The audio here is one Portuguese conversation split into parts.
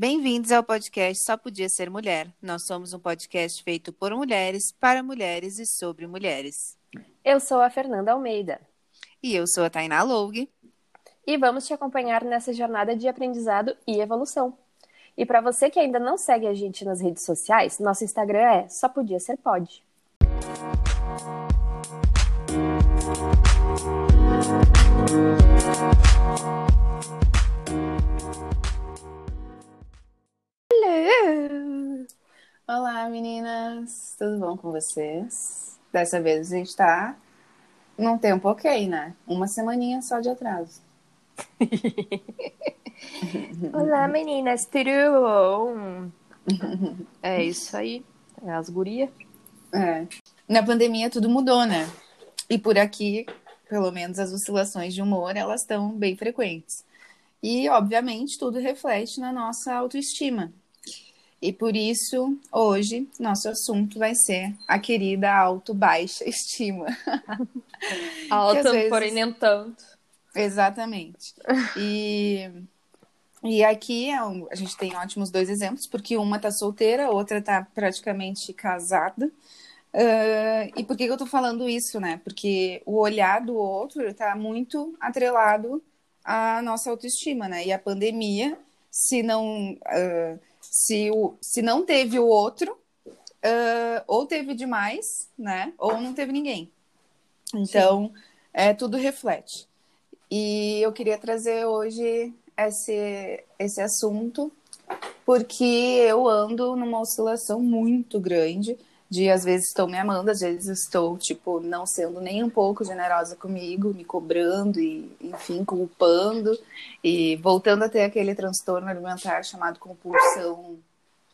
Bem-vindos ao podcast Só Podia Ser Mulher. Nós somos um podcast feito por mulheres, para mulheres e sobre mulheres. Eu sou a Fernanda Almeida. E eu sou a Tainá Loug. E vamos te acompanhar nessa jornada de aprendizado e evolução. E para você que ainda não segue a gente nas redes sociais, nosso Instagram é Só Podia Ser Pode. Hello! Olá, meninas! Tudo bom com vocês? Dessa vez a gente tá num tempo ok, né? Uma semaninha só de atraso. Olá, meninas! Tudo bom? É isso aí. É as gurias. É. Na pandemia tudo mudou, né? E por aqui, pelo menos as oscilações de humor, elas estão bem frequentes. E, obviamente, tudo reflete na nossa autoestima. E por isso, hoje, nosso assunto vai ser a querida alto-baixa estima. Alta, vezes... porém nem tanto. Exatamente. E, e aqui é a gente tem ótimos dois exemplos, porque uma tá solteira, a outra tá praticamente casada. Uh, e por que, que eu tô falando isso, né? Porque o olhar do outro tá muito atrelado a nossa autoestima, né? E a pandemia, se não, uh, se, o, se não teve o outro, uh, ou teve demais, né? Ou não teve ninguém. Então, é, tudo reflete. E eu queria trazer hoje esse, esse assunto, porque eu ando numa oscilação muito grande de às vezes estou me amando, às vezes estou, tipo, não sendo nem um pouco generosa comigo, me cobrando e, enfim, culpando e voltando a ter aquele transtorno alimentar chamado compulsão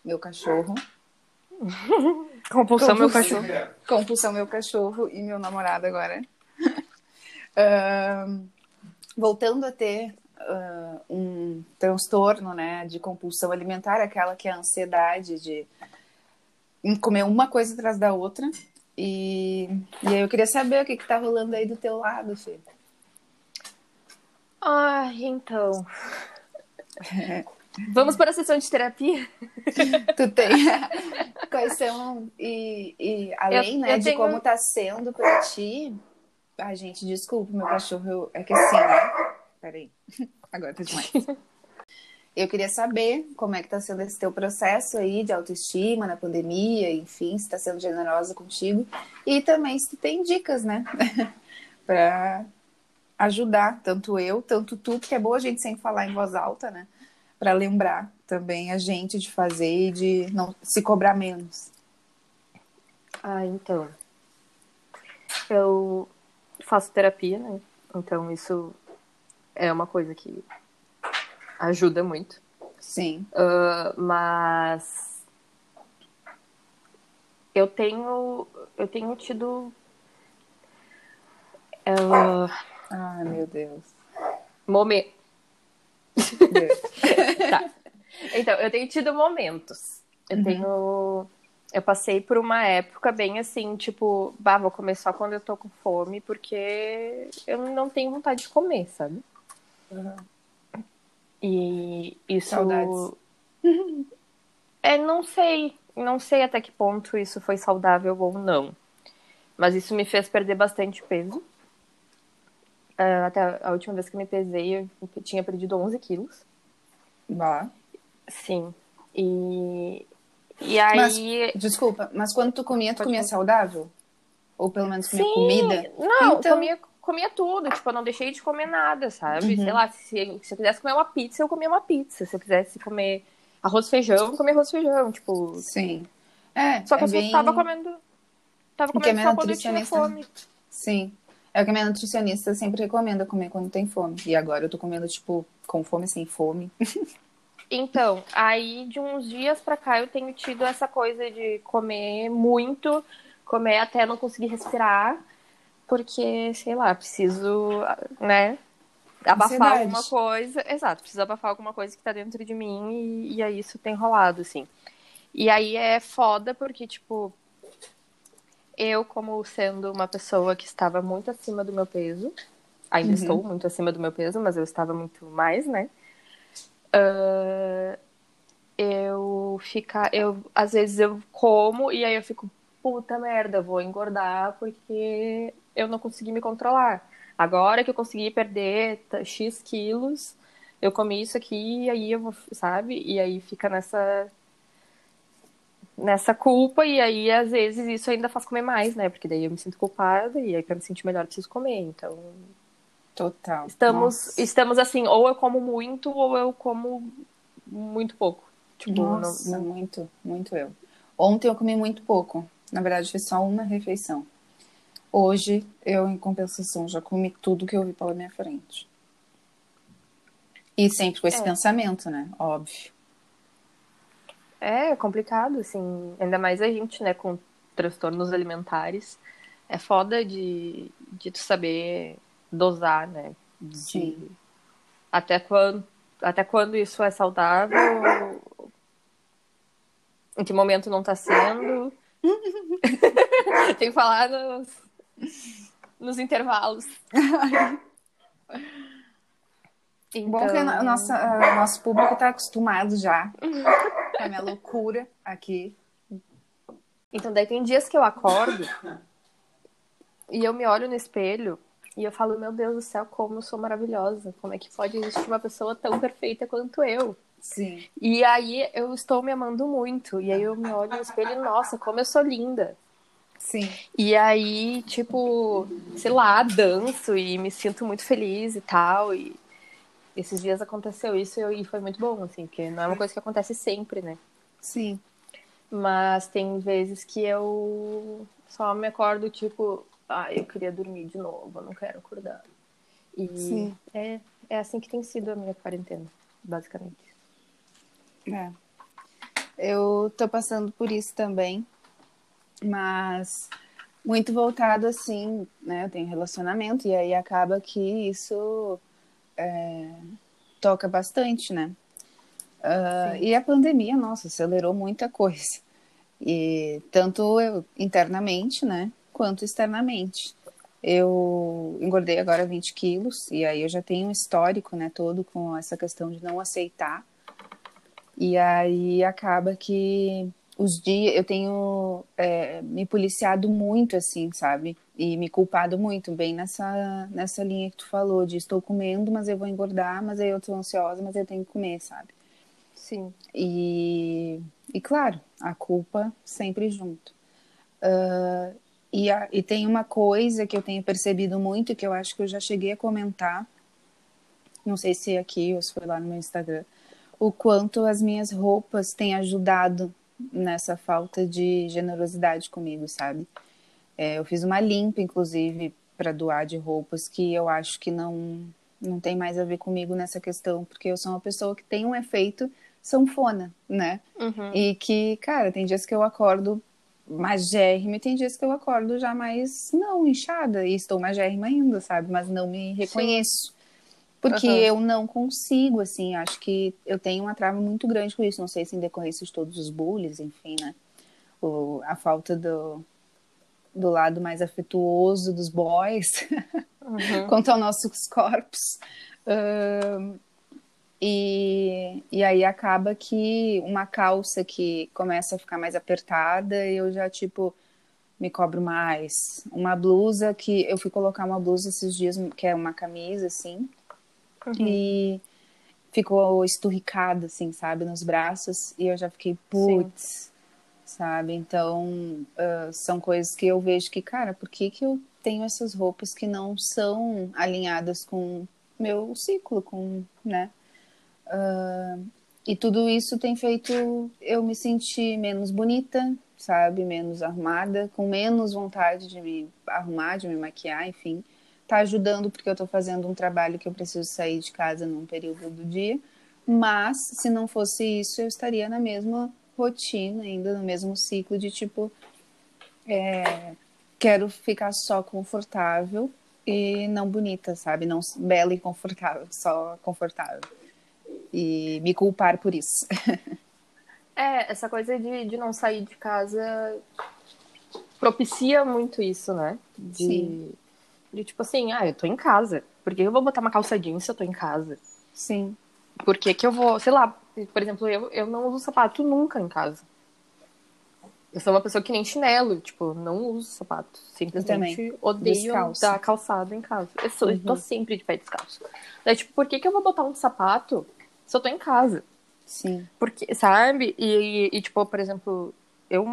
meu cachorro. compulsão, compulsão meu cachorro. Compulsão meu cachorro e meu namorado agora. uh, voltando a ter uh, um transtorno, né, de compulsão alimentar, aquela que é a ansiedade de comer uma coisa atrás da outra. E, e aí eu queria saber o que, que tá rolando aí do teu lado, Fê. Ai, então. Vamos para a sessão de terapia? tu tem. Quais são. E, e além, eu, né, eu de tenho... como tá sendo para ti. Ai, gente, desculpa, meu cachorro. É que assim, né? Peraí. Agora tá demais. Eu queria saber como é que está sendo esse teu processo aí de autoestima na pandemia, enfim, se está sendo generosa contigo e também se tem dicas, né, para ajudar tanto eu, tanto tu, porque é bom a gente sempre falar em voz alta, né, para lembrar também a gente de fazer e de não se cobrar menos. Ah, então, eu faço terapia, né, então isso é uma coisa que ajuda muito. Sim. Uh, mas eu tenho eu tenho tido uh, ai meu Deus momento tá. então eu tenho tido momentos eu uhum. tenho eu passei por uma época bem assim tipo bah, vou comer só quando eu tô com fome porque eu não tenho vontade de comer sabe uhum. E isso. Saudades. É, não sei. Não sei até que ponto isso foi saudável ou não. Mas isso me fez perder bastante peso. Uh, até a última vez que me pesei, eu tinha perdido 11 quilos. Bah. Sim. E, e aí. Mas, desculpa, mas quando tu comia, tu Pode comia comer. saudável? Ou pelo menos comia Sim. comida? Não, então... comia comia tudo, tipo, eu não deixei de comer nada, sabe? Uhum. Sei lá, se, se eu quisesse comer uma pizza, eu comia uma pizza. Se eu quisesse comer arroz e feijão, eu comia arroz e feijão, tipo. Sim. É, só que é eu bem... tava comendo. Tava comendo só quando eu tinha fome. Sim. É o que a minha nutricionista sempre recomenda comer quando tem fome. E agora eu tô comendo, tipo, com fome sem fome. Então, aí de uns dias pra cá eu tenho tido essa coisa de comer muito, comer até não conseguir respirar porque, sei lá, preciso, né, abafar Ansiedade. alguma coisa. Exato, preciso abafar alguma coisa que tá dentro de mim e, e aí isso tem rolado, assim. E aí é foda porque, tipo, eu, como sendo uma pessoa que estava muito acima do meu peso, ainda uhum. estou muito acima do meu peso, mas eu estava muito mais, né? Uh, ficar. Eu, às vezes eu como e aí eu fico, puta merda, vou engordar porque eu não consegui me controlar. Agora que eu consegui perder X quilos, eu comi isso aqui e aí eu vou, sabe? E aí fica nessa nessa culpa e aí às vezes isso ainda faz comer mais, né? Porque daí eu me sinto culpada e aí para me sentir melhor eu preciso comer. Então, total. Estamos Nossa. estamos assim, ou eu como muito ou eu como muito pouco. Tipo, Nossa, não, não... muito, muito eu. Ontem eu comi muito pouco. Na verdade, foi só uma refeição. Hoje, eu, em compensação, já comi tudo que eu vi pela minha frente. E sempre com esse é. pensamento, né? Óbvio. É complicado, assim. Ainda mais a gente, né, com transtornos alimentares. É foda de, de tu saber dosar, né? De, Sim. Até quando, até quando isso é saudável, em que momento não tá sendo. Tem que falar nos, nos intervalos. Então... Bom que o nosso, o nosso público está acostumado já com a minha loucura aqui. Então, daí tem dias que eu acordo e eu me olho no espelho e eu falo, meu Deus do céu, como eu sou maravilhosa. Como é que pode existir uma pessoa tão perfeita quanto eu? Sim. E aí eu estou me amando muito. E aí eu me olho no espelho e, nossa, como eu sou linda. Sim. E aí, tipo, sei lá, danço e me sinto muito feliz e tal. E esses dias aconteceu isso e foi muito bom, assim, porque não é uma coisa que acontece sempre, né? Sim. Mas tem vezes que eu só me acordo, tipo, ah, eu queria dormir de novo, eu não quero acordar. E Sim. É, é assim que tem sido a minha quarentena, basicamente. É. Eu tô passando por isso também mas muito voltado assim, né? Eu tenho relacionamento e aí acaba que isso é, toca bastante, né? Uh, e a pandemia, nossa, acelerou muita coisa. E tanto eu, internamente, né? Quanto externamente. Eu engordei agora 20 quilos e aí eu já tenho um histórico, né? Todo com essa questão de não aceitar. E aí acaba que os dias eu tenho é, me policiado muito assim sabe? E me culpado muito bem nessa nessa linha que tu falou de estou comendo mas eu vou engordar mas aí eu estou ansiosa mas eu tenho que comer sabe? Sim. E e claro a culpa sempre junto. Uh, e, a, e tem uma coisa que eu tenho percebido muito que eu acho que eu já cheguei a comentar não sei se é aqui ou se foi lá no meu Instagram o quanto as minhas roupas têm ajudado nessa falta de generosidade comigo, sabe? É, eu fiz uma limpa, inclusive, para doar de roupas que eu acho que não não tem mais a ver comigo nessa questão, porque eu sou uma pessoa que tem um efeito sanfona, né? Uhum. E que, cara, tem dias que eu acordo magérrima e tem dias que eu acordo já mais, não, inchada, e estou magérrima ainda, sabe? Mas não me reconheço. Sim. Porque uhum. eu não consigo, assim, acho que eu tenho uma trava muito grande com isso. Não sei se em decorrência de todos os bullies, enfim, né? O, a falta do, do lado mais afetuoso dos boys uhum. quanto aos nossos corpos. Uh, e, e aí acaba que uma calça que começa a ficar mais apertada, eu já, tipo, me cobro mais. Uma blusa que eu fui colocar uma blusa esses dias, que é uma camisa, assim, Uhum. E ficou esturricado, assim, sabe, nos braços. E eu já fiquei, putz, sabe? Então, uh, são coisas que eu vejo que, cara, por que, que eu tenho essas roupas que não são alinhadas com meu ciclo, com, né? Uh, e tudo isso tem feito eu me sentir menos bonita, sabe? Menos arrumada, com menos vontade de me arrumar, de me maquiar, enfim tá ajudando porque eu estou fazendo um trabalho que eu preciso sair de casa num período do dia. Mas se não fosse isso, eu estaria na mesma rotina, ainda no mesmo ciclo de tipo é, quero ficar só confortável e não bonita, sabe? Não bela e confortável, só confortável. E me culpar por isso. é, essa coisa de, de não sair de casa propicia muito isso, né? De... Sim tipo assim, ah, eu tô em casa. Por que eu vou botar uma calça jeans se eu tô em casa? Sim. Por que, que eu vou, sei lá, Por exemplo, eu, eu não uso sapato nunca em casa. Eu sou uma pessoa que nem chinelo, tipo, não uso sapato. Simplesmente odeio Descalço. dar calçado em casa. Eu, sou, eu tô sempre de pé descalço. Daí, tipo, por que, que eu vou botar um sapato se eu tô em casa? Sim. Porque, sabe? E, e, tipo, por exemplo, eu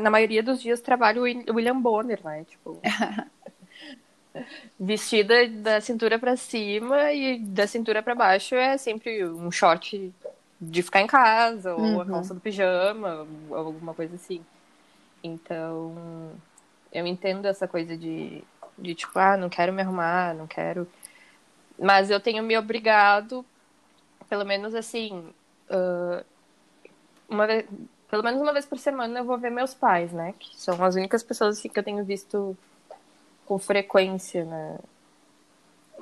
na maioria dos dias trabalho o Will- William Bonner, né? Tipo, vestida da cintura pra cima e da cintura pra baixo é sempre um short de ficar em casa, ou a Uhum. calça do pijama, ou alguma coisa assim. Então, eu entendo essa coisa de, de tipo, ah, não quero me arrumar, não quero. Mas eu tenho me obrigado, pelo menos assim, ah, uma vez, pelo menos uma vez por semana eu vou ver meus pais, né? Que são as únicas pessoas assim, que eu tenho visto com frequência né?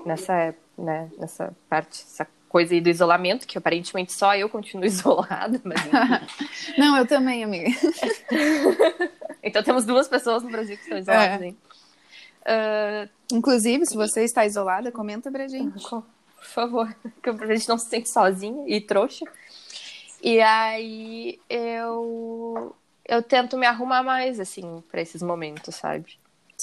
nessa, né? nessa parte, essa coisa aí do isolamento, que aparentemente só eu continuo isolada, mas. Não, eu também, amiga. Então temos duas pessoas no Brasil que estão isoladas, É. hein? Ah, Inclusive, se você está isolada, comenta pra gente. por favor, que a gente não se sente sozinha e trouxa. E aí eu eu tento me arrumar mais assim pra esses momentos, sabe?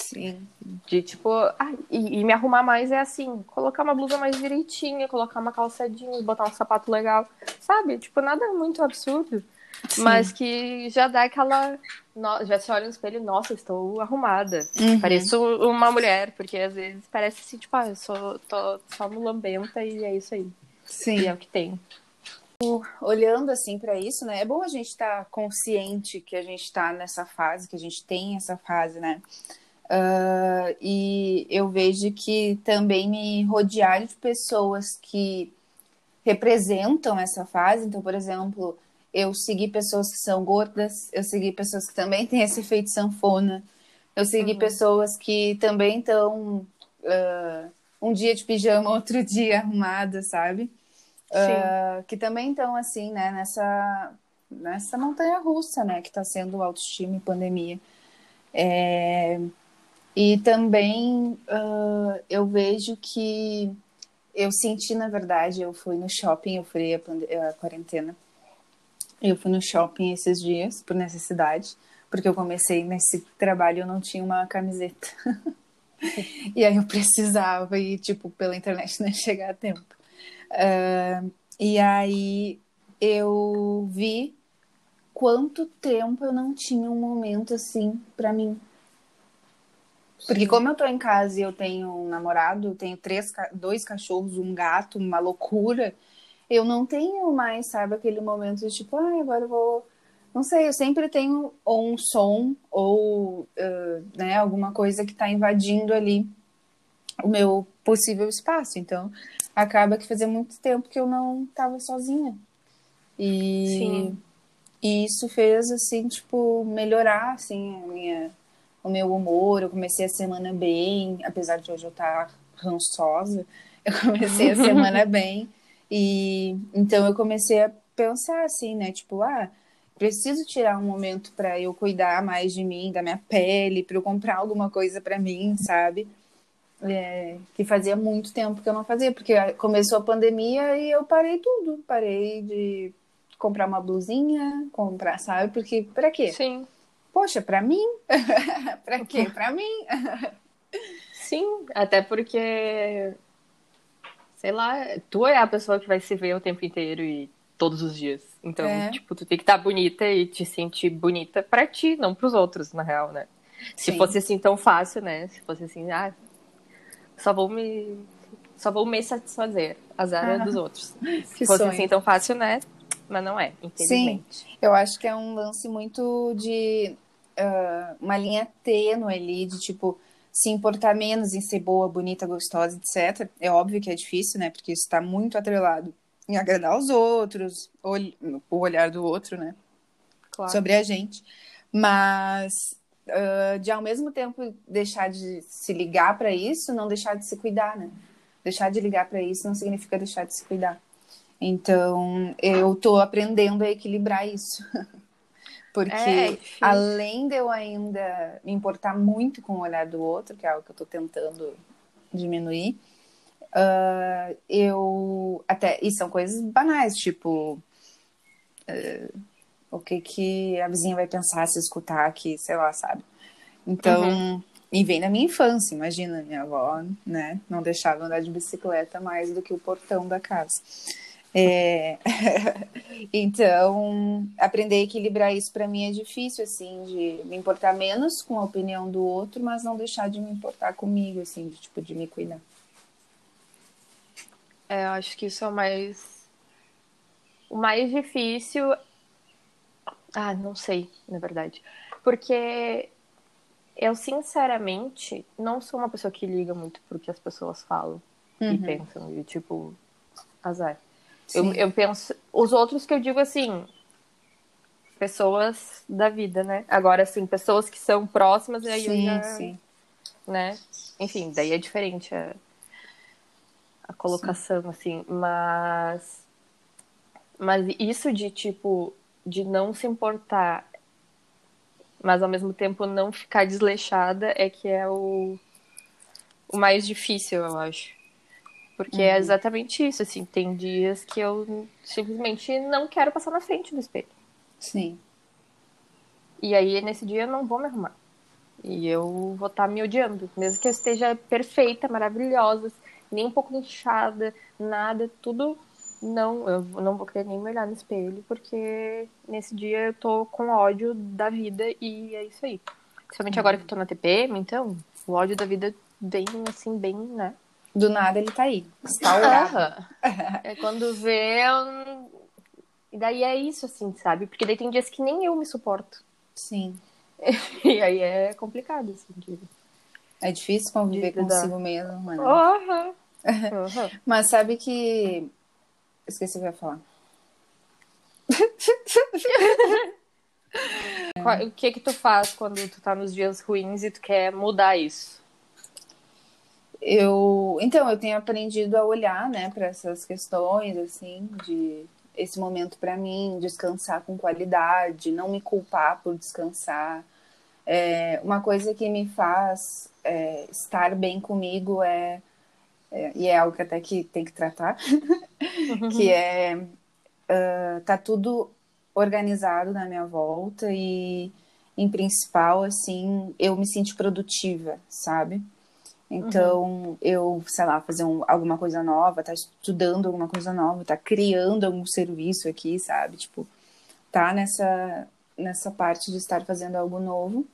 Sim. De tipo, ah, e, e me arrumar mais é assim, colocar uma blusa mais direitinha, colocar uma calça jeans, botar um sapato legal, sabe? Tipo, nada muito absurdo, Sim. mas que já dá aquela. no- Já se olha no espelho, nossa, estou arrumada. Uhum. Pareço uma mulher, porque às vezes parece assim, tipo, ah, eu sou tô só mulambenta e é isso aí. Sim. E é o que tem. olhando assim para isso, né? É bom a gente estar consciente que a gente está nessa fase, que a gente tem essa fase, né? Ah, e eu vejo que também me rodear de pessoas que representam essa fase. Então, por exemplo, eu segui pessoas que são gordas, eu segui pessoas que também têm esse efeito sanfona, eu segui Uhum. pessoas que também estão um dia de pijama, outro dia arrumada, sabe? Ah, que também estão assim, né, nessa, nessa montanha russa, né, que está sendo o autoestima e pandemia. É, e também ah, eu vejo que eu senti, na verdade, eu fui no shopping, eu fui a, a quarentena, eu fui no shopping esses dias, por necessidade, porque eu comecei nesse trabalho, eu não tinha uma camiseta. e aí eu precisava ir, tipo, pela internet, né, chegar a tempo. Ah, e aí eu vi quanto tempo eu não tinha um momento assim pra mim. Porque como eu tô em casa e eu tenho um namorado, tenho três, dois cachorros, um gato, uma loucura, eu não tenho mais, sabe, aquele momento de tipo, ah, agora eu vou. Não sei, eu sempre tenho ou um som ou ah, né, alguma coisa que tá invadindo ali o meu possível espaço. Então, acaba que fazia muito tempo que eu não tava sozinha. E, Sim. e isso fez, assim, tipo, melhorar, assim, a minha, o meu humor. Eu comecei a semana bem, apesar de hoje eu estar rançosa, eu comecei a semana bem. E então eu comecei a pensar assim, né? Tipo, ah, preciso tirar um momento para eu cuidar mais de mim, da minha pele, para eu comprar alguma coisa para mim, sabe? É, que fazia muito tempo que eu não fazia, porque começou a pandemia e eu parei tudo. Parei de comprar uma blusinha, comprar, sabe? Porque pra quê? Sim. Poxa, pra mim? pra quê? Pra mim? Sim, até porque, sei lá, tu é a pessoa que vai se ver o tempo inteiro e todos os dias. Então, É. tipo, tu tem que estar bonita e te sentir bonita pra ti, não pros outros, na real, né? Se Sim. fosse assim tão fácil, né? Se fosse assim, ah, só vou me só vou me satisfazer, azar é Ah, dos outros. Se fosse sonho. assim tão fácil, né? Mas não é, infelizmente. Eu acho que é um lance muito de ah, uma linha tênue ali, de tipo, se importar menos em ser boa, bonita, gostosa, etc. É óbvio que é difícil, né? Porque isso está muito atrelado em agradar os outros, o olhar do outro, né? Claro. sobre a gente. Mas ah, de ao mesmo tempo deixar de se ligar para isso, não deixar de se cuidar, né? Deixar de ligar para isso não significa deixar de se cuidar. Então, eu tô aprendendo a equilibrar isso. Porque É, é difícil. além de eu ainda me importar muito com o olhar do outro, que é algo que eu tô tentando diminuir, ah, eu até e são coisas banais, tipo Uh, o que que a vizinha vai pensar se escutar aqui, sei lá, sabe? Então, uhum. e vem da minha infância, imagina, minha avó, né, não deixava andar de bicicleta mais do que o portão da casa. É... então, aprender a equilibrar isso para mim é difícil, assim, de me importar menos com a opinião do outro, mas não deixar de me importar comigo, assim, de, tipo, de me cuidar. É, eu acho que isso é o mais. O mais difícil. Ah, não sei, na verdade. Porque eu, sinceramente, não sou uma pessoa que liga muito pro que as pessoas falam uhum. e pensam. E, tipo, azar. Eu, eu penso. Os outros que eu digo assim. Pessoas da vida, né? Agora, assim, pessoas que são próximas, e aí sim, eu já. Sim. Né? Enfim, daí é diferente a, a colocação, sim. assim. Mas. Mas isso de, tipo, de não se importar, mas ao mesmo tempo não ficar desleixada, é que é o, o mais difícil, eu acho. Porque é uhum. é exatamente isso, assim, tem dias que eu simplesmente não quero passar na frente do espelho. Sim. E aí, nesse dia, eu não vou me arrumar. E eu vou estar tá me odiando. Mesmo que eu esteja perfeita, maravilhosa, nem um pouco inchada, nada, tudo. Não, eu não vou querer nem me olhar no espelho, porque nesse dia eu tô com ódio da vida e é isso aí. Principalmente uhum. agora que eu tô na TPM, então, o ódio da vida vem assim, bem, né? Do nada ele tá aí, instaurado. é quando vê. E daí é isso, assim, sabe? Porque daí tem dias que nem eu me suporto. Sim. e aí é complicado, assim, digo. É difícil conviver de consigo dar. mesmo, mano. Uhum. uhum. Mas sabe que. Esqueci o que eu ia falar. o que que tu faz quando tu tá nos dias ruins e tu quer mudar isso? Eu, então, eu tenho aprendido a olhar, né, para essas questões, assim, de esse momento para mim, descansar com qualidade, não me culpar por descansar. É, uma coisa que me faz é, estar bem comigo é, é, e é algo que até que tem que tratar, que é uh, tá tudo organizado na minha volta e, em principal, assim, eu me sinto produtiva, sabe? Então, uhum. eu, sei lá, fazer um, alguma coisa nova, tá estudando alguma coisa nova, tá criando algum serviço aqui, sabe? Tipo, tá nessa, nessa parte de estar fazendo algo novo.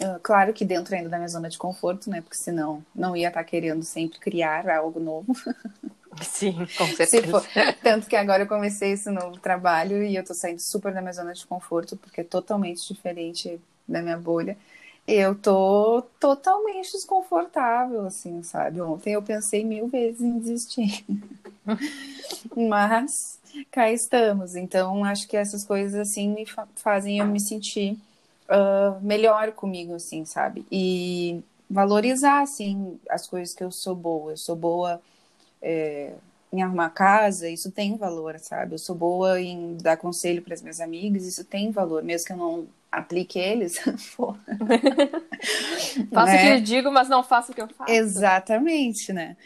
Uh, claro que dentro ainda da minha zona de conforto, né? Porque senão não ia estar tá querendo sempre criar algo novo. Sim, com certeza. Tanto que agora eu comecei esse novo trabalho e eu tô saindo super da minha zona de conforto, porque é totalmente diferente da minha bolha eu tô totalmente desconfortável, assim, sabe? Ontem eu pensei mil vezes em desistir. Mas cá estamos. Então, acho que essas coisas, assim, me fazem eu me sentir uh, melhor comigo, assim, sabe? E valorizar, assim, as coisas que eu sou boa. Eu sou boa é, em arrumar casa, isso tem valor, sabe? Eu sou boa em dar conselho para as minhas amigas, isso tem valor, mesmo que eu não aplique eles. faço né? o que eu digo, mas não faço o que eu faço. Exatamente, né?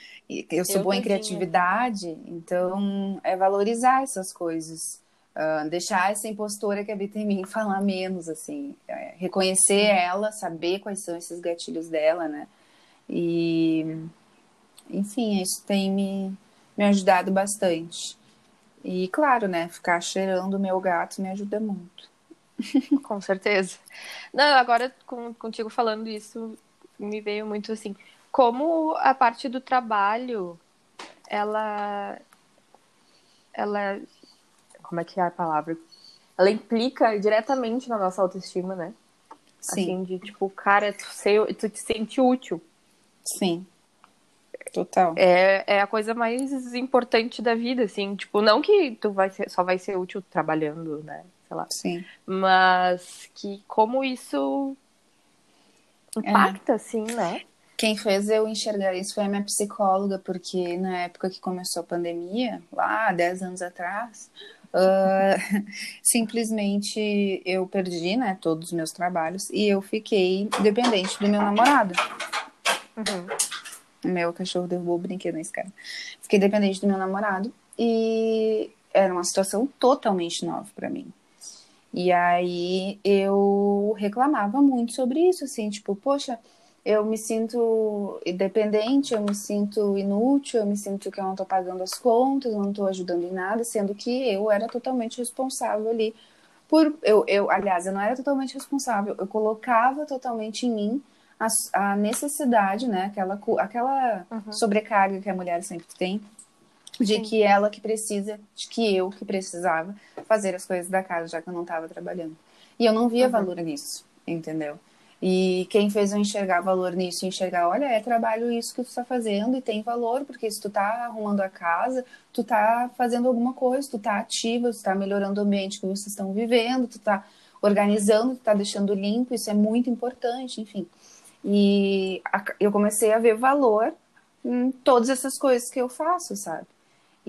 Eu sou eu boa em criatividade, então é valorizar essas coisas. Uh, deixar essa impostora que habita em mim falar menos, assim. É, reconhecer ela, saber quais são esses gatilhos dela, né? E, enfim, isso tem me, me ajudado bastante. E, claro, né? Ficar cheirando o meu gato me ajuda muito. Com certeza. Não, agora com, contigo falando isso, me veio muito assim, como a parte do trabalho, ela, ela, como é que é a palavra? Ela implica diretamente na nossa autoestima, né? Sim. Assim, de tipo, cara, tu, sei, tu te sente útil. Sim. Total. É, é a coisa mais importante da vida, assim. Tipo, não que tu vai ser, só vai ser útil trabalhando, né? Sei lá. Sim. Mas que como isso impacta, é. assim, né? Quem fez eu enxergar isso foi a minha psicóloga, porque na época que começou a pandemia, lá 10 anos atrás, uh, simplesmente eu perdi, né, todos os meus trabalhos e eu fiquei dependente do meu namorado. Uhum. Meu cachorro derrubou o brinquedo na escada. Fiquei dependente do meu namorado e era uma situação totalmente nova para mim. E aí eu reclamava muito sobre isso, assim, tipo, poxa, eu me sinto independente, eu me sinto inútil, eu me sinto que eu não tô pagando as contas, eu não tô ajudando em nada, sendo que eu era totalmente responsável ali por eu, eu aliás, eu não era totalmente responsável, eu colocava totalmente em mim a, a necessidade, né, aquela aquela uhum. sobrecarga que a mulher sempre tem de Sim. que ela que precisa, de que eu que precisava fazer as coisas da casa, já que eu não estava trabalhando. E eu não via uhum. valor nisso, entendeu? E quem fez eu enxergar valor nisso, enxergar, olha, é trabalho isso que tu está fazendo e tem valor, porque se tu tá arrumando a casa, tu tá fazendo alguma coisa, tu tá ativa, tu tá melhorando o ambiente que vocês estão vivendo, tu tá organizando, tu tá deixando limpo, isso é muito importante, enfim. E eu comecei a ver valor em todas essas coisas que eu faço, sabe?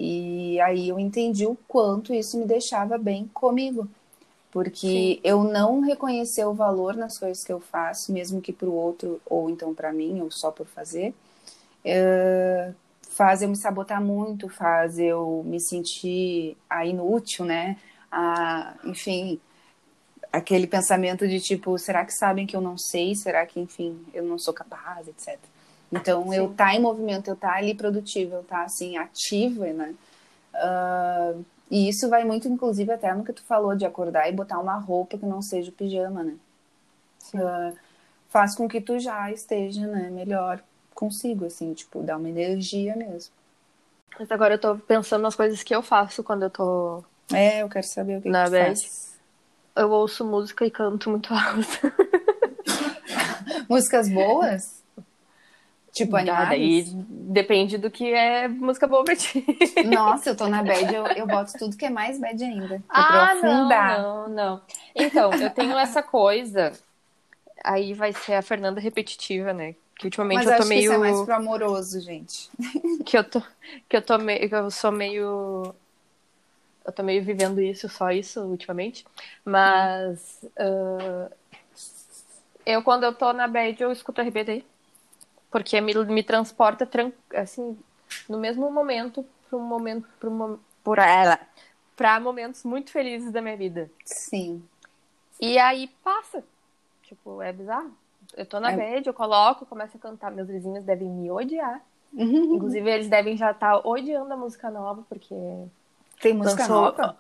E aí eu entendi o quanto isso me deixava bem comigo. Porque Sim. eu não reconhecer o valor nas coisas que eu faço, mesmo que para o outro, ou então para mim, ou só por fazer, é, faz eu me sabotar muito, faz eu me sentir a inútil, né? A, enfim, aquele pensamento de tipo, será que sabem que eu não sei? Será que, enfim, eu não sou capaz, etc. Então, Sim. eu tá em movimento, eu tá ali produtiva, eu tá, assim, ativa, né? Uh, e isso vai muito, inclusive, até no que tu falou de acordar e botar uma roupa que não seja o pijama, né? Uh, faz com que tu já esteja, né, melhor consigo, assim, tipo, dar uma energia mesmo. Mas agora eu tô pensando nas coisas que eu faço quando eu tô... É, eu quero saber o que, na que faz. Eu ouço música e canto muito alto. Músicas boas? Tipo? Daí depende do que é música boa pra ti. Nossa, eu tô na bad, eu, eu boto tudo que é mais bad ainda. Ah, não, não, não. Então, eu tenho essa coisa. Aí vai ser a Fernanda repetitiva, né? Que ultimamente Mas eu tô meio. Que isso é mais pro amoroso, gente. Que eu tô. Que eu tô meio. Que eu sou meio. Eu tô meio vivendo isso, só isso, ultimamente. Mas. Uh... Eu, quando eu tô na bad, eu escuto RBD. Porque me, me transporta, assim, no mesmo momento, para um momento, para uma, por ela, para momentos muito felizes da minha vida. Sim. E aí passa. Tipo, é bizarro. Eu tô na é... bed, eu coloco, começo a cantar. Meus vizinhos devem me odiar. Uhum. Inclusive, eles devem já estar tá odiando a música nova, porque. Tem música lançou... nova?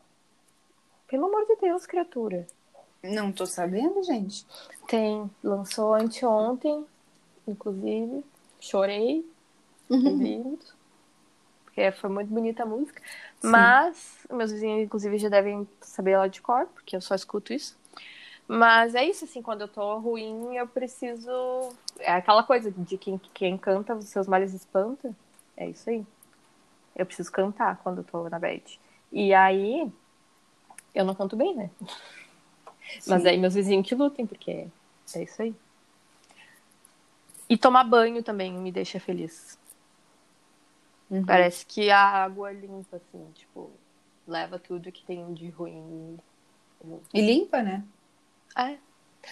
Pelo amor de Deus, criatura. Não tô sabendo, gente. Tem. Lançou anteontem inclusive. Chorei. Uhum. Porque foi muito bonita a música. Sim. Mas, meus vizinhos, inclusive, já devem saber ela de cor, porque eu só escuto isso. Mas é isso, assim, quando eu tô ruim, eu preciso. É aquela coisa de quem, quem canta, os seus males espanta. É isso aí. Eu preciso cantar quando eu tô na bed. E aí, eu não canto bem, né? Sim. Mas aí meus vizinhos que lutem, porque é isso aí. E tomar banho também me deixa feliz. Uhum. Parece que a água limpa, assim, tipo, leva tudo que tem de ruim. E limpa, né? É.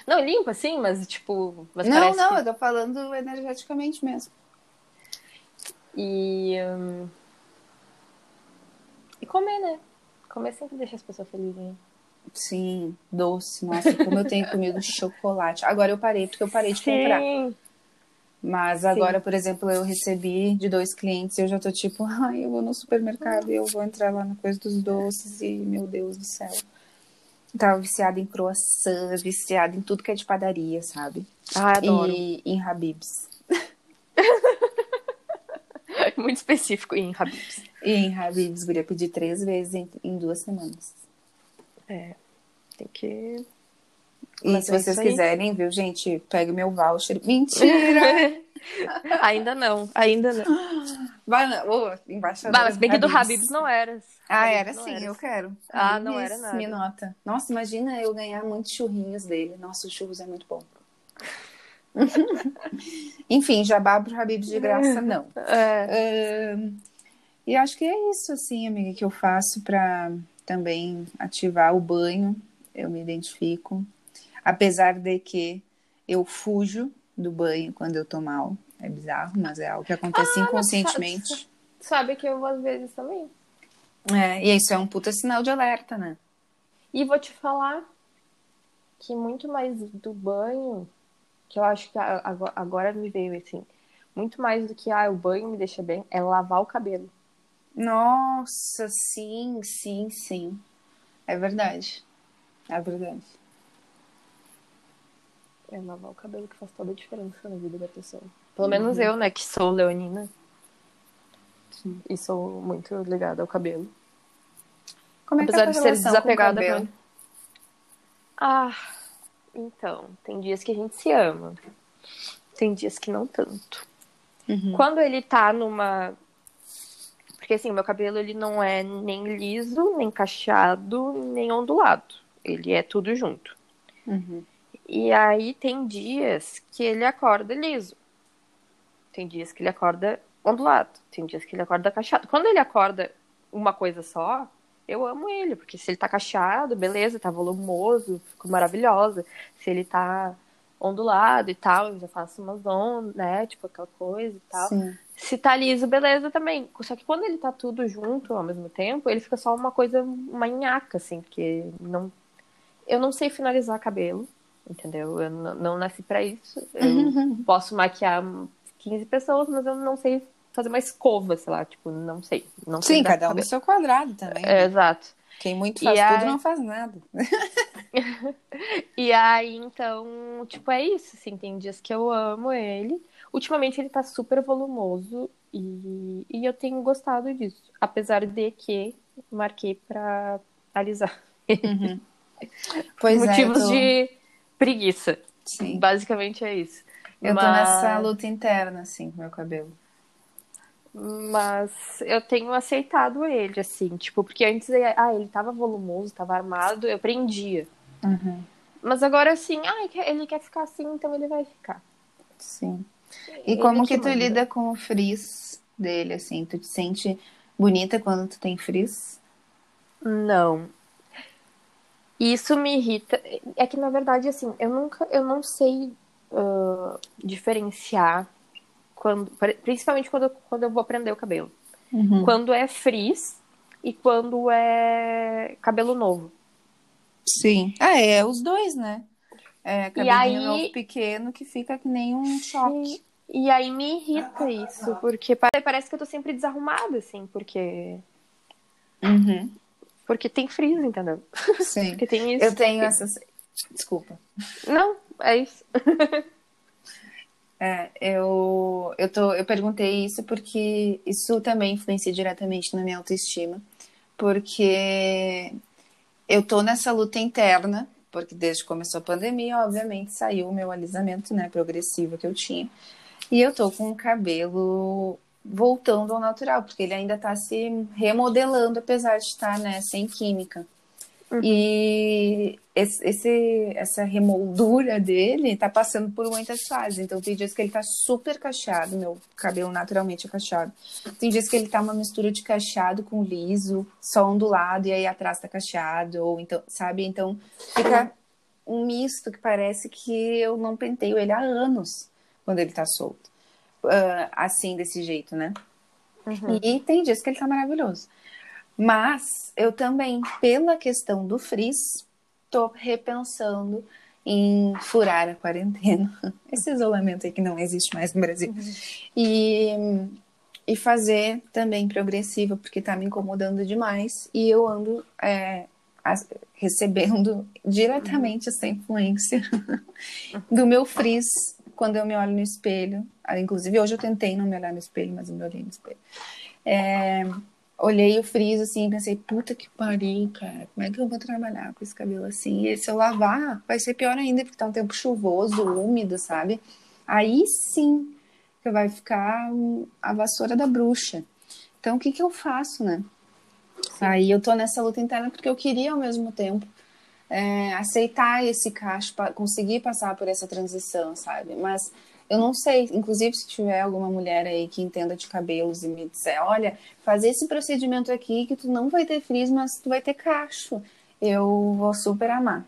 Não, limpa, sim, mas tipo. Mas não, não, que... eu tô falando energeticamente mesmo. E. Um... E comer, né? Comer sempre deixa as pessoas felizes. Sim, doce. Nossa, como eu tenho comido chocolate. Agora eu parei, porque eu parei de Sim. comprar. Mas agora, Sim. por exemplo, eu recebi de dois clientes e eu já tô tipo, ai, eu vou no supermercado e eu vou entrar lá na coisa dos doces e, meu Deus do céu. Tava viciada em croissant, viciada em tudo que é de padaria, sabe? Ah, adoro. E em Habibs. Muito específico em Habibs. E em Habibs, guria, pedi três vezes em, em duas semanas. É, tem que e Mas se é vocês quiserem, viu, gente, pegue meu voucher. Mentira! ainda não, ainda não. Vai, oh, embaixador. Mas bem que do Habibs não era. Ah, era sim, eu quero. Ah, Habibs, não era nada. Me nota. Nossa, imagina eu ganhar muitos churrinhos dele. Nossa, os churros é muito bom. Enfim, jabá pro Habibs de graça, não. É. Uh, e acho que é isso, assim, amiga, que eu faço para também ativar o banho. Eu me identifico apesar de que eu fujo do banho quando eu tô mal. É bizarro, mas é algo que acontece ah, inconscientemente. Sabe, sabe que eu às vezes também. É, e isso é um puta sinal de alerta, né? E vou te falar que muito mais do banho, que eu acho que agora, agora me veio assim, muito mais do que ah, o banho me deixa bem, é lavar o cabelo. Nossa, sim, sim, sim. É verdade. É verdade. É lavar o cabelo que faz toda a diferença na vida da pessoa. Pelo menos uhum. eu, né, que sou leonina. Sim. E sou muito ligada ao cabelo. Como é Apesar que é de ser desapegada com pra... Ah, então, tem dias que a gente se ama. Tem dias que não tanto. Uhum. Quando ele tá numa. Porque assim, o meu cabelo ele não é nem liso, nem cacheado, nem ondulado. Ele é tudo junto. Uhum. E aí tem dias que ele acorda liso. Tem dias que ele acorda ondulado. Tem dias que ele acorda cacheado. Quando ele acorda uma coisa só, eu amo ele, porque se ele tá cacheado, beleza, tá volumoso, ficou maravilhosa. Se ele tá ondulado e tal, eu já faço umas ondas, né? Tipo aquela coisa e tal. Sim. Se tá liso, beleza também. Só que quando ele tá tudo junto ao mesmo tempo, ele fica só uma coisa manhaca, assim, porque não. Eu não sei finalizar cabelo entendeu? Eu não nasci para isso. Eu posso maquiar 15 pessoas, mas eu não sei fazer uma escova, sei lá, tipo, não sei. Não Sim, cada um no seu quadrado também. É, exato. Quem muito faz e tudo aí... não faz nada. e aí, então, tipo, é isso, assim, tem dias que eu amo ele. Ultimamente ele tá super volumoso e, e eu tenho gostado disso. Apesar de que marquei pra alisar. Uhum. Pois é, Motivos é, tô... de preguiça. Sim. Basicamente é isso. Eu Mas... tô nessa luta interna, assim, com meu cabelo. Mas eu tenho aceitado ele, assim, tipo, porque antes ah, ele tava volumoso, tava armado, eu prendia. Uhum. Mas agora, assim, ah, ele quer ficar assim, então ele vai ficar. Sim. E ele como que, que tu lida com o frizz dele, assim? Tu te sente bonita quando tu tem frizz? Não. Isso me irrita. É que, na verdade, assim, eu nunca, eu não sei uh, diferenciar quando, principalmente quando, quando eu vou prender o cabelo. Uhum. Quando é frizz e quando é cabelo novo. Sim. Ah, é os dois, né? É cabelinho aí... novo pequeno que fica que nem um choque. E aí me irrita isso, porque parece que eu tô sempre desarrumada, assim, porque. Uhum. Porque tem frizz, entendeu? Sim. porque tem isso. Eu tenho essas. Desculpa. Não, é isso. É, eu, eu, tô, eu perguntei isso porque isso também influencia diretamente na minha autoestima, porque eu tô nessa luta interna, porque desde que começou a pandemia, obviamente, saiu o meu alisamento, né, progressivo que eu tinha, e eu tô com o cabelo voltando ao natural, porque ele ainda tá se remodelando, apesar de estar, né, sem química. Uhum. E esse, essa remoldura dele tá passando por muitas fases. Então, tem dias que ele tá super cacheado, meu cabelo naturalmente é cacheado. Tem dias que ele tá uma mistura de cacheado com liso, só ondulado, e aí atrás tá cacheado, ou então, sabe? Então, fica um misto que parece que eu não penteio ele há anos quando ele tá solto. Uh, assim, desse jeito, né? Uhum. E tem dias que ele tá maravilhoso. Mas eu também, pela questão do frizz, tô repensando em furar a quarentena, esse isolamento aí que não existe mais no Brasil, uhum. e, e fazer também progressiva, porque tá me incomodando demais, e eu ando é, as, recebendo diretamente uhum. essa influência do meu frizz quando eu me olho no espelho. Ah, inclusive, hoje eu tentei não me olhar no espelho, mas eu me olhei no espelho. É, olhei o friso assim e pensei, puta que pariu, cara, como é que eu vou trabalhar com esse cabelo assim? E se eu lavar, vai ser pior ainda, porque tá um tempo chuvoso, úmido, sabe? Aí sim que vai ficar a vassoura da bruxa. Então, o que que eu faço, né? Aí eu tô nessa luta interna porque eu queria ao mesmo tempo é, aceitar esse cacho, conseguir passar por essa transição, sabe? Mas eu não sei, inclusive se tiver alguma mulher aí que entenda de cabelos e me disser, olha, fazer esse procedimento aqui que tu não vai ter frizz, mas tu vai ter cacho. Eu vou super amar.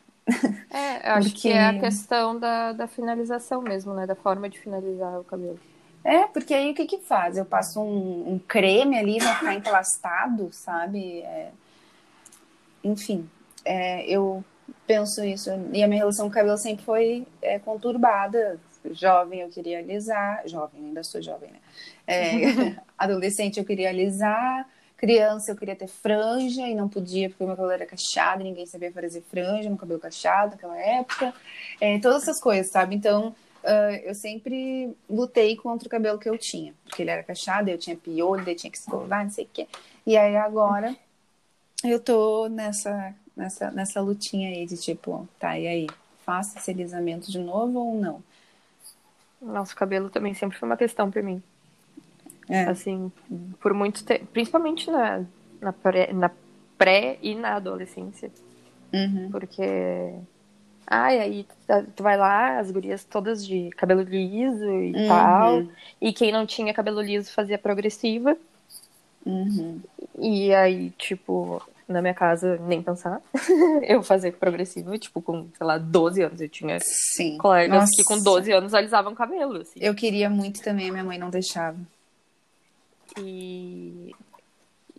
É, eu acho Porque... que é a questão da, da finalização mesmo, né? Da forma de finalizar o cabelo. É, porque aí o que que faz? Eu passo um, um creme ali, vai ficar emplastado, sabe? É... Enfim, é, eu penso isso. E a minha relação com o cabelo sempre foi é, conturbada. Jovem eu queria alisar, jovem, ainda sou jovem, né? É, adolescente eu queria alisar, criança eu queria ter franja e não podia porque meu cabelo era cacheado, ninguém sabia fazer franja no cabelo cacheado naquela época. É, todas essas coisas, sabe? Então uh, eu sempre lutei contra o cabelo que eu tinha, porque ele era cacheado, eu tinha piolho, daí tinha que escovar, não sei o quê. E aí agora eu tô nessa, nessa, nessa lutinha aí de tipo, tá, e aí? Faça esse alisamento de novo ou não? Nossa, o cabelo também sempre foi uma questão para mim. É. Assim, por muito tempo, principalmente na, na, pré, na pré e na adolescência. Uhum. Porque. Ai, aí tu vai lá, as gurias todas de cabelo liso e Uhum. tal. E quem não tinha cabelo liso fazia progressiva. Uhum. E aí, tipo, na minha casa, nem pensar. eu fazia progressiva, tipo, com, sei lá, 12 anos. Eu tinha Sim. colegas Nossa. que com 12 anos alisavam cabelo, assim. Eu queria muito também, a minha mãe não deixava. E,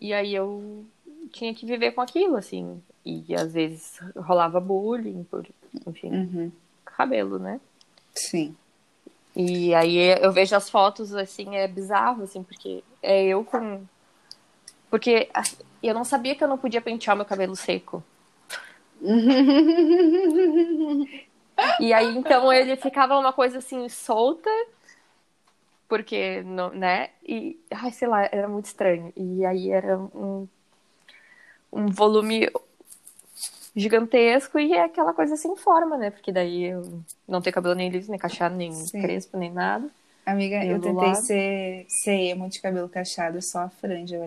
e aí eu tinha que viver com aquilo, assim. E às vezes rolava bullying por, enfim, Uhum. cabelo, né? Sim. E aí eu vejo as fotos, assim, é bizarro, assim, porque é eu com. Porque ah, eu não sabia que eu não podia pentear meu cabelo seco. E aí, então, ele ficava uma coisa assim, solta, porque, não- né? E, ai, sei lá, era muito estranho. E aí era um, um volume gigantesco e é aquela coisa sem forma, né? Porque daí eu não tenho cabelo nem liso, nem cacheado, nem Sim. crespo, nem nada. Amiga, eu tentei lado? ser, ser emo de cabelo cacheado, só a franja eu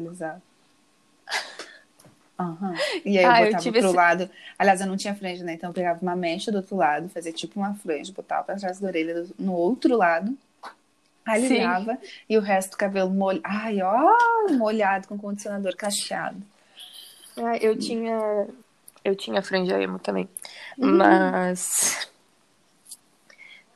Aham. E aí eu Ah, eu botava tive pro esse- lado. Aliás, eu não tinha franja, né? Então eu pegava uma mecha do outro lado, fazia tipo uma franja, botava pra trás da orelha do- no outro lado, alisava e o resto do cabelo molhado. Ai, ó, molhado com condicionador cacheado. Ah, eu tinha. Eu tinha franja emo também. Mas.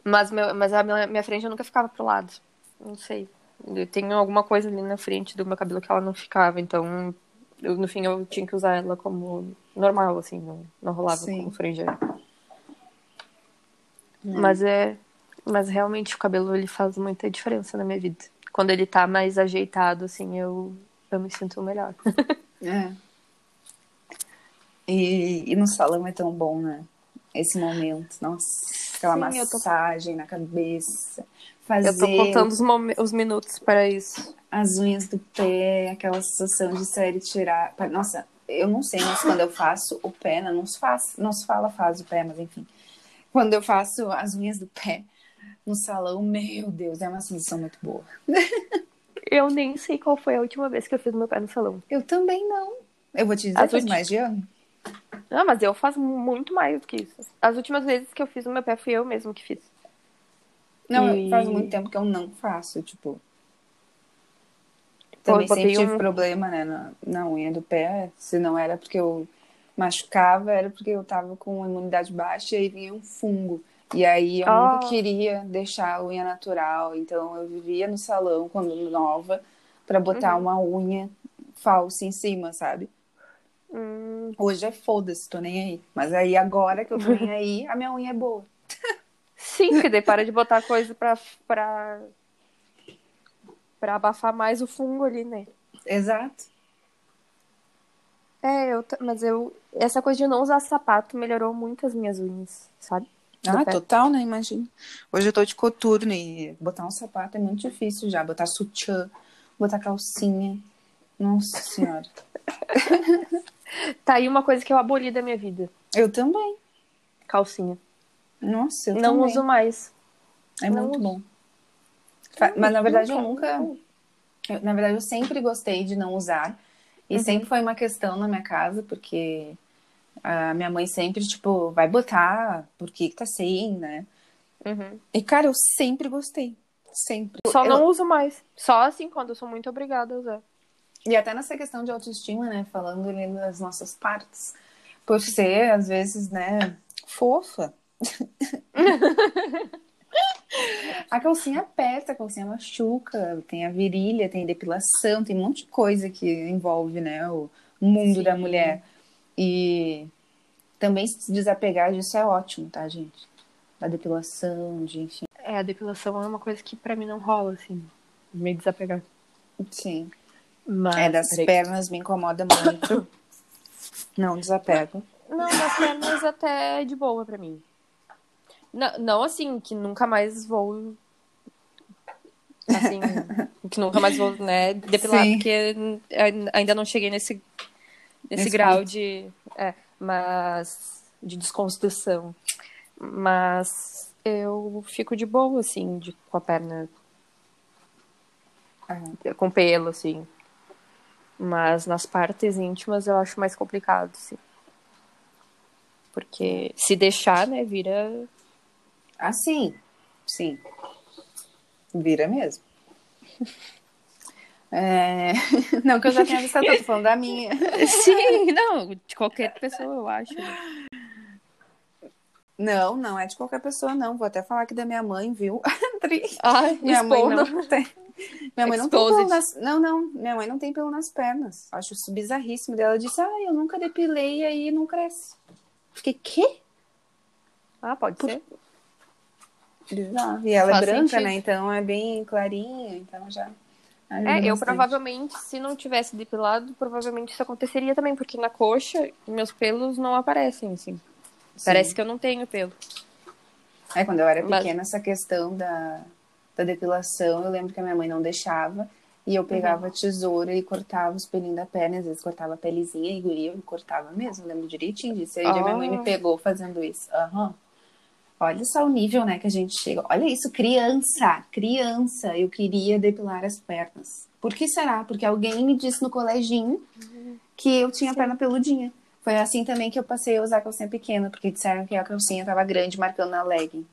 Mas, meu, mas a minha, minha franja nunca ficava pro lado. Não sei. Eu tenho alguma coisa ali na frente do meu cabelo que ela não ficava. Então, eu, no fim, eu tinha que usar ela como normal, assim. Não, não rolava Sim. como franja. Mas é. Mas realmente o cabelo ele faz muita diferença na minha vida. Quando ele tá mais ajeitado, assim, eu, eu me sinto melhor. É. E, e no salão é tão bom, né? Esse momento. Nossa, aquela Sim, eu tô- massagem na cabeça. Fazer Eu tô contando os, momen- os minutos para isso. As unhas do pé, aquela sensação de sair e tirar. Nossa, eu não sei, mas quando eu faço o pé, né, não se faz, não se fala faz o pé, mas enfim. Quando eu faço as unhas do pé no salão, meu Deus, é uma sensação muito boa. Eu nem sei qual foi a última vez que eu fiz meu pé no salão. Eu também não. Eu vou te dizer, As faz ulti- mais de ano. Não, mas eu faço muito mais do que isso. As últimas vezes que eu fiz o meu pé fui eu mesmo que fiz. Não, E- faz muito tempo que eu não faço, tipo. Também sempre tive um- problema, né, na, na unha do pé. Se não era porque eu machucava, era porque eu tava com imunidade baixa e vinha um fungo. E aí eu Ah. nunca queria deixar a unha natural, então eu vivia no salão quando nova pra botar Uhum. uma unha falsa em cima, sabe? Hum, Hoje é foda-se, tô nem aí. Mas aí agora que eu tô nem aí, a minha unha é boa. sim, porque daí para de botar coisa pra, pra, pra abafar mais o fungo ali, né? Exato. É, eu, mas eu. Essa coisa de não usar sapato melhorou muito as minhas unhas, sabe? Do Ah, pé. total, né? Imagina. Hoje eu tô de coturno e botar um sapato é muito difícil já. Botar sutiã, botar calcinha. Nossa senhora. Tá aí uma coisa que eu aboli da minha vida: Eu também. calcinha. Nossa, eu não também. uso mais. É não muito uso. bom. Mas na verdade eu Nunca. nunca. eu- na verdade eu sempre gostei de não usar. E Uhum. sempre foi uma questão na minha casa, porque a minha mãe sempre, tipo, vai botar, por que que tá sem, né? Uhum. E cara, eu sempre gostei. Sempre. Só Eu- não uso mais. Só assim quando eu sou muito obrigada a usar. E até nessa questão de autoestima, né? Falando ali das nossas partes. Por ser, às vezes, né, fofa. A calcinha aperta, a calcinha machuca, tem a virilha, tem depilação, tem um monte de coisa que envolve, né, o mundo Sim. da mulher. E também se desapegar disso é ótimo, tá, gente? Da depilação, de enfim. É, a depilação é uma coisa que pra mim não rola, assim. Me desapegar. Sim. Mas. É, das pernas me incomoda muito. Não desapego. Não, das pernas até de boa pra mim. Não, não assim, que nunca mais vou. Assim, que nunca mais vou, né, depilar, Sim. porque ainda não cheguei nesse, nesse grau de. É, mas. de desconstrução. Mas eu fico de boa, assim, de, com a perna Ah, com pelo, assim. Mas nas partes íntimas eu acho mais complicado, assim. Porque se deixar, né, vira. Ah, sim. Sim. Vira mesmo. É... Não, que eu já tenha visto, eu tô falando da minha. Sim, não, de qualquer pessoa, eu acho. Não, não é de qualquer pessoa, não. Vou até falar aqui da minha mãe, viu? Ai, Minha mãe não tem. Minha mãe não tem pelo nas... Não, não. Minha mãe não tem pelo nas pernas. Acho isso bizarríssimo. Daí Ela disse, ah, eu nunca depilei e aí não cresce. Fiquei, quê? Ah, pode ser. Bizarro. E ela Faz é branca, sentido. né? Então é bem clarinha, então já. ajuda É, eu bastante. provavelmente, se não tivesse depilado, provavelmente isso aconteceria também, porque na coxa meus pelos não aparecem, assim. Sim. Parece que eu não tenho pelo. É, quando eu era Mas- pequena, essa questão da, da depilação, eu lembro que a minha mãe não deixava. E eu pegava a tesoura e cortava os pelinhos da perna, às vezes cortava a pelezinha e guria, eu cortava mesmo, eu lembro direitinho disso. Aí a minha mãe Ah. me pegou fazendo isso. Aham. Olha só o nível, né, que a gente chega. Olha isso, criança, criança, eu queria depilar as pernas. Por que será? Porque alguém me disse no coleginho que eu tinha a perna peludinha. Foi assim também que eu passei a usar calcinha pequena, porque disseram que a calcinha tava grande, marcando na legging.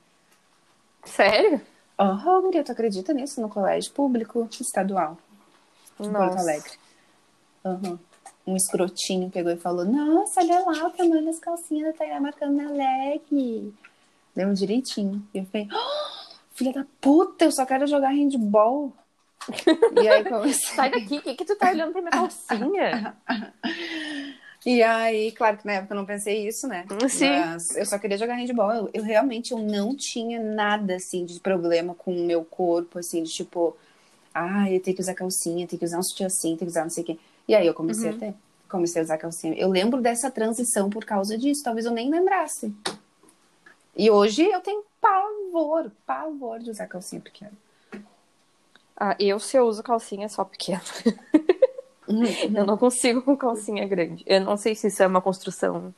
Sério? Oh, Maria, tu acredita nisso no colégio público estadual em Porto Alegre? Aham. Um escrotinho pegou e falou: Nossa, olha lá o tamanho das calcinhas da Tainá marcando na leg. Deu um direitinho. E eu fiquei: "Oh, Filha da puta, eu só quero jogar handball. e aí comecei. Sai daqui, o que, que tu tá olhando pra minha calcinha? E aí, claro que na época eu não pensei isso, né? Sim. Mas eu só queria jogar handball. Eu, eu realmente eu não tinha nada, assim, de problema com o meu corpo, assim, de tipo, ah, eu tenho que usar calcinha, tenho que usar um sutiã assim, tenho que usar não sei o quê. E aí eu comecei Uhum. a ter. Comecei a usar calcinha. Eu lembro dessa transição por causa disso. Talvez eu nem lembrasse. E hoje eu tenho pavor, pavor de usar calcinha pequena. Ah, eu se eu uso calcinha só pequena. Eu não consigo com calcinha grande. Eu não sei se isso é uma construção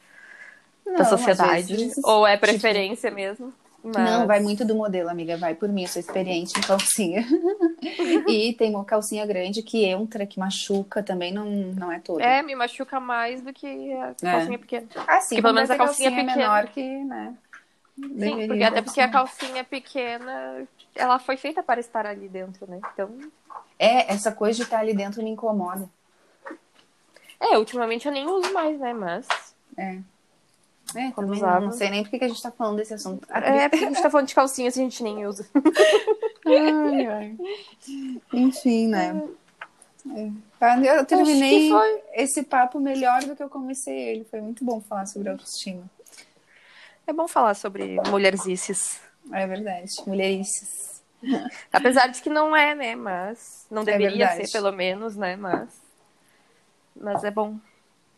da Não, sociedade às vezes, ou é tipo, preferência mesmo. Mas... Não, vai muito do modelo, amiga. Vai por mim, eu sou experiente em calcinha. e tem uma calcinha grande que entra, que machuca também, não, não é toda. É, me machuca mais do que a calcinha pequena. assim, que pelo menos a quando calcinha é pequena. menor que, né? Sim, porque até porque a ser. calcinha pequena, ela foi feita para estar ali dentro, né? Então, É, essa coisa de estar ali dentro me incomoda. é, ultimamente eu nem uso mais, né? Mas É. É, também usava. não, sei nem por que a gente tá falando desse assunto. é porque a gente tá falando de calcinha, se a gente nem usa. Ai, ai. Enfim, né? É. Tá, Eu terminei esse papo melhor do que eu comecei ele. Foi muito bom falar sobre autoestima. É bom falar sobre mulherzices. É verdade. Mulherices. Apesar de que não é, né? Mas não deveria É ser, pelo menos, né? Mas mas é bom.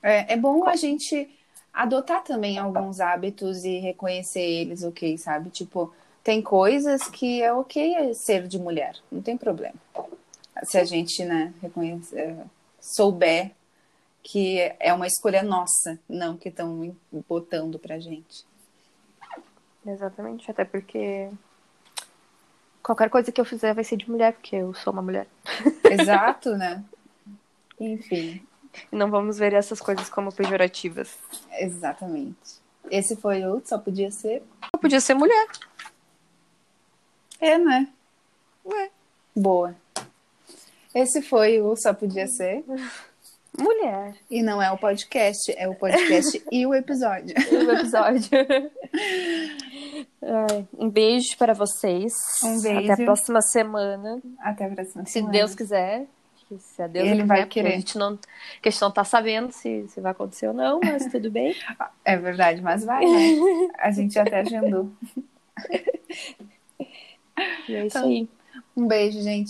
É, é bom a gente adotar também alguns hábitos e reconhecer eles, ok, sabe? Tipo, tem coisas que é ok ser de mulher, não tem problema. Se a gente, né, reconhecer, souber que é uma escolha nossa, não que estão botando pra gente. Exatamente, até porque qualquer coisa que eu fizer vai ser de mulher, porque eu sou uma mulher. Exato, né? Enfim, não vamos ver essas coisas como pejorativas. exatamente. Esse foi o Só Podia Ser. Eu podia ser mulher. É, né? Ué. Boa. Esse foi o Só Podia Ser. Mulher. E não é o podcast, é o podcast e o episódio. O episódio. Um beijo para vocês. Um beijo. Até a próxima semana. Até a próxima Se semana. Deus quiser. Se a Deus Ele vai querer. A gente, não, a gente não tá sabendo se, se vai acontecer ou não, mas tudo bem. É verdade, mas vai, né? A gente até agendou. E é isso aí. Um beijo, gente.